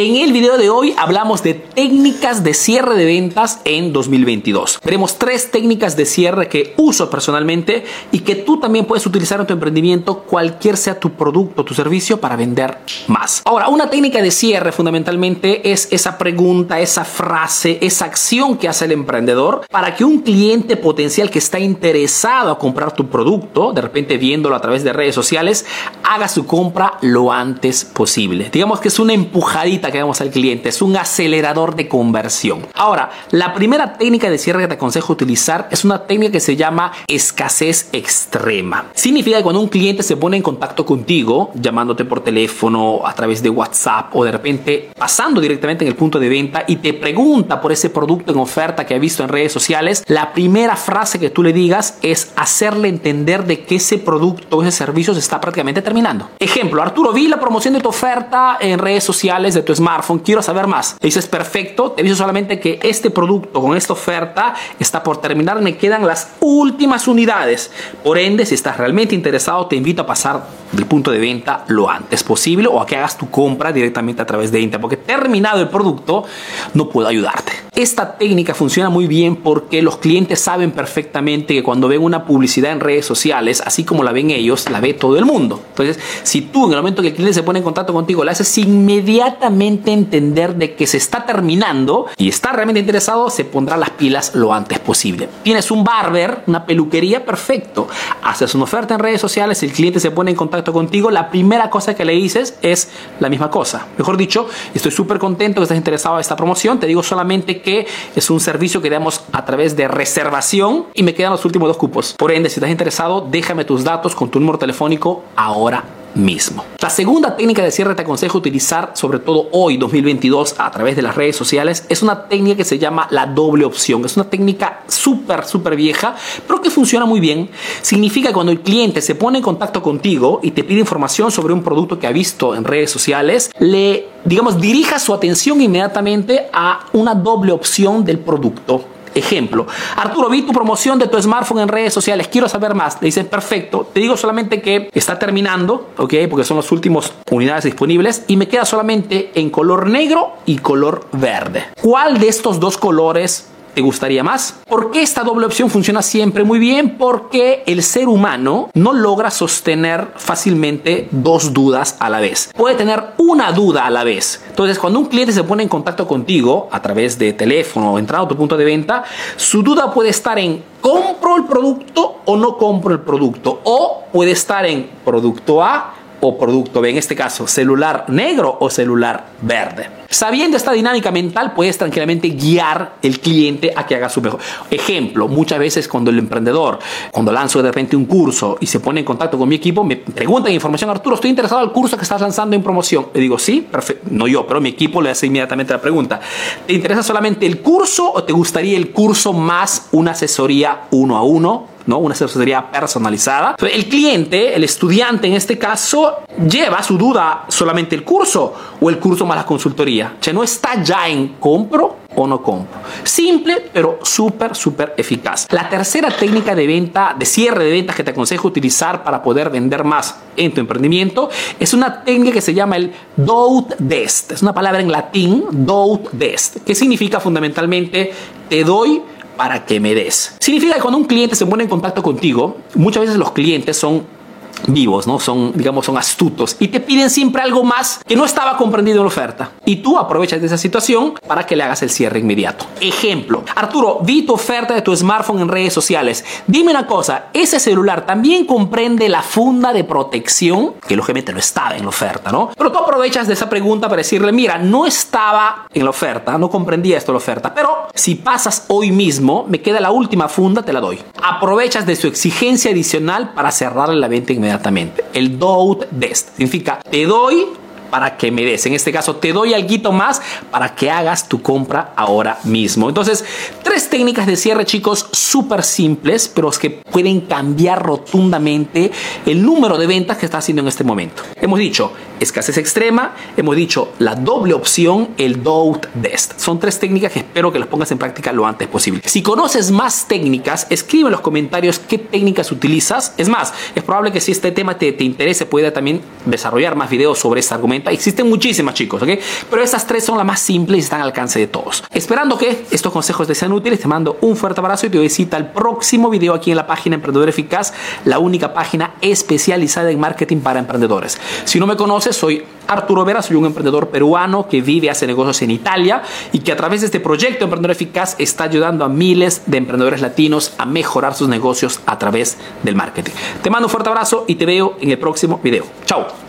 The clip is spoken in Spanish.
En el video de hoy hablamos de técnicas de cierre de ventas en 2022. Veremos tres técnicas de cierre que uso personalmente y que tú también puedes utilizar en tu emprendimiento, cualquier sea tu producto o tu servicio, para vender más. Ahora, una técnica de cierre fundamentalmente es esa pregunta, esa frase, esa acción que hace el emprendedor para que un cliente potencial que está interesado a comprar tu producto, de repente viéndolo a través de redes sociales, haga su compra lo antes posible. Digamos que es una empujadita que damos al cliente, es un acelerador de conversión. Ahora, la primera técnica de cierre que te aconsejo utilizar es una técnica que se llama escasez extrema. Significa que cuando un cliente se pone en contacto contigo, llamándote por teléfono, a través de WhatsApp o de repente pasando directamente en el punto de venta y te pregunta por ese producto en oferta que ha visto en redes sociales, la primera frase que tú le digas es hacerle entender de que ese producto o ese servicio se está prácticamente terminando. Ejemplo, Arturo, vi la promoción de tu oferta en redes sociales de tu smartphone, quiero saber más. Le dices, perfecto, te aviso solamente que este producto con esta oferta está por terminar, me quedan las últimas unidades. Por ende, si estás realmente interesado, te invito a pasar del punto de venta lo antes posible o a que hagas tu compra directamente a través de Internet, porque terminado el producto, no puedo ayudarte. Esta técnica funciona muy bien porque los clientes saben perfectamente que cuando ven una publicidad en redes sociales, así como la ven ellos, la ve todo el mundo. Entonces, si tú en el momento que el cliente se pone en contacto contigo, le haces inmediatamente entender de que se está terminando y está realmente interesado, se pondrá las pilas lo antes posible. Tienes un barber, una peluquería, perfecto. Haces una oferta en redes sociales, el cliente se pone en contacto contigo, la primera cosa que le dices es la misma cosa. Mejor dicho, estoy súper contento que estés interesado en esta promoción. Te digo solamente que es un servicio que damos a través de reservación y me quedan los últimos dos cupos. Por ende, si estás interesado, déjame tus datos con tu número telefónico ahora mismo. La segunda técnica de cierre te aconsejo utilizar, sobre todo hoy 2022, a través de las redes sociales, es una técnica que se llama la doble opción. Es una técnica súper, súper vieja, pero que funciona muy bien. Significa cuando el cliente se pone en contacto contigo y te pide información sobre un producto que ha visto en redes sociales, le, digamos, dirija su atención inmediatamente a una doble opción del producto Ejemplo, Arturo, vi tu promoción de tu smartphone en redes sociales, quiero saber más. Le dicen, perfecto, te digo solamente que está terminando, ¿ok? Porque son las últimas unidades disponibles y me queda solamente en color negro y color verde. ¿Cuál de estos dos colores te gustaría más? ¿Por qué esta doble opción funciona siempre muy bien? Porque el ser humano no logra sostener fácilmente dos dudas a la vez. Puede tener una duda a la vez. Entonces, cuando un cliente se pone en contacto contigo a través de teléfono o entrando a tu punto de venta, su duda puede estar en ¿compro el producto o no compro el producto? O puede estar en producto A o producto en este caso celular negro o celular verde. Sabiendo esta dinámica mental, puedes tranquilamente guiar el cliente a que haga su mejor. Ejemplo, muchas veces cuando el emprendedor, cuando lanzo de repente un curso y se pone en contacto con mi equipo, me preguntan información, Arturo, estoy interesado al curso que estás lanzando en promoción. Le digo, sí, perfecto. No yo, pero mi equipo le hace inmediatamente la pregunta. ¿Te interesa solamente el curso o te gustaría el curso más una asesoría uno a uno? ¿No? Una asesoría personalizada. El cliente, el estudiante en este caso, lleva su duda solamente el curso o el curso más la consultoría. O sea, no está ya en compro o no compro. Simple, pero súper, súper eficaz. La tercera técnica de venta, de cierre de ventas que te aconsejo utilizar para poder vender más en tu emprendimiento es una técnica que se llama el do dest. Es una palabra en latín, do dest, que significa fundamentalmente te doy para que me des. Significa que cuando un cliente se pone en contacto contigo, muchas veces los clientes son vivos, ¿no? Son, digamos, son astutos y te piden siempre algo más que no estaba comprendido en la oferta. Y tú aprovechas de esa situación para que le hagas el cierre inmediato. Ejemplo, Arturo, vi tu oferta de tu smartphone en redes sociales. Dime una cosa, ese celular también comprende la funda de protección, que lógicamente no estaba en la oferta, ¿no? Pero tú aprovechas de esa pregunta para decirle, mira, no estaba en la oferta, no comprendía esto la oferta, pero si pasas hoy mismo, me queda la última funda, te la doy. Aprovechas de su exigencia adicional para cerrarle la venta inmediatamente. El do dest significa te doy para que me des. En este caso, te doy algo más para que hagas tu compra ahora mismo. Entonces, tres técnicas de cierre, chicos, súper simples, pero que pueden cambiar rotundamente el número de ventas que estás haciendo en este momento. Hemos dicho, escasez extrema, hemos dicho la doble opción, el doubt test. Son tres técnicas que espero que las pongas en práctica lo antes posible. Si conoces más técnicas, escribe en los comentarios qué técnicas utilizas. Es más, es probable que si este tema te, te interese, pueda también desarrollar más videos sobre este argumento. Existen muchísimas, chicos, ¿ok? Pero estas tres son las más simples y están al alcance de todos. Esperando que estos consejos te sean útiles, te mando un fuerte abrazo y te doy cita al próximo video aquí en la página Emprendedor Eficaz, la única página especializada en marketing para emprendedores. Si no me conoces, soy Arturo Vera, soy un emprendedor peruano que vive, hace negocios en Italia y que a través de este proyecto Emprendedor Eficaz está ayudando a miles de emprendedores latinos a mejorar sus negocios a través del marketing. Te mando un fuerte abrazo y te veo en el próximo video. Chao.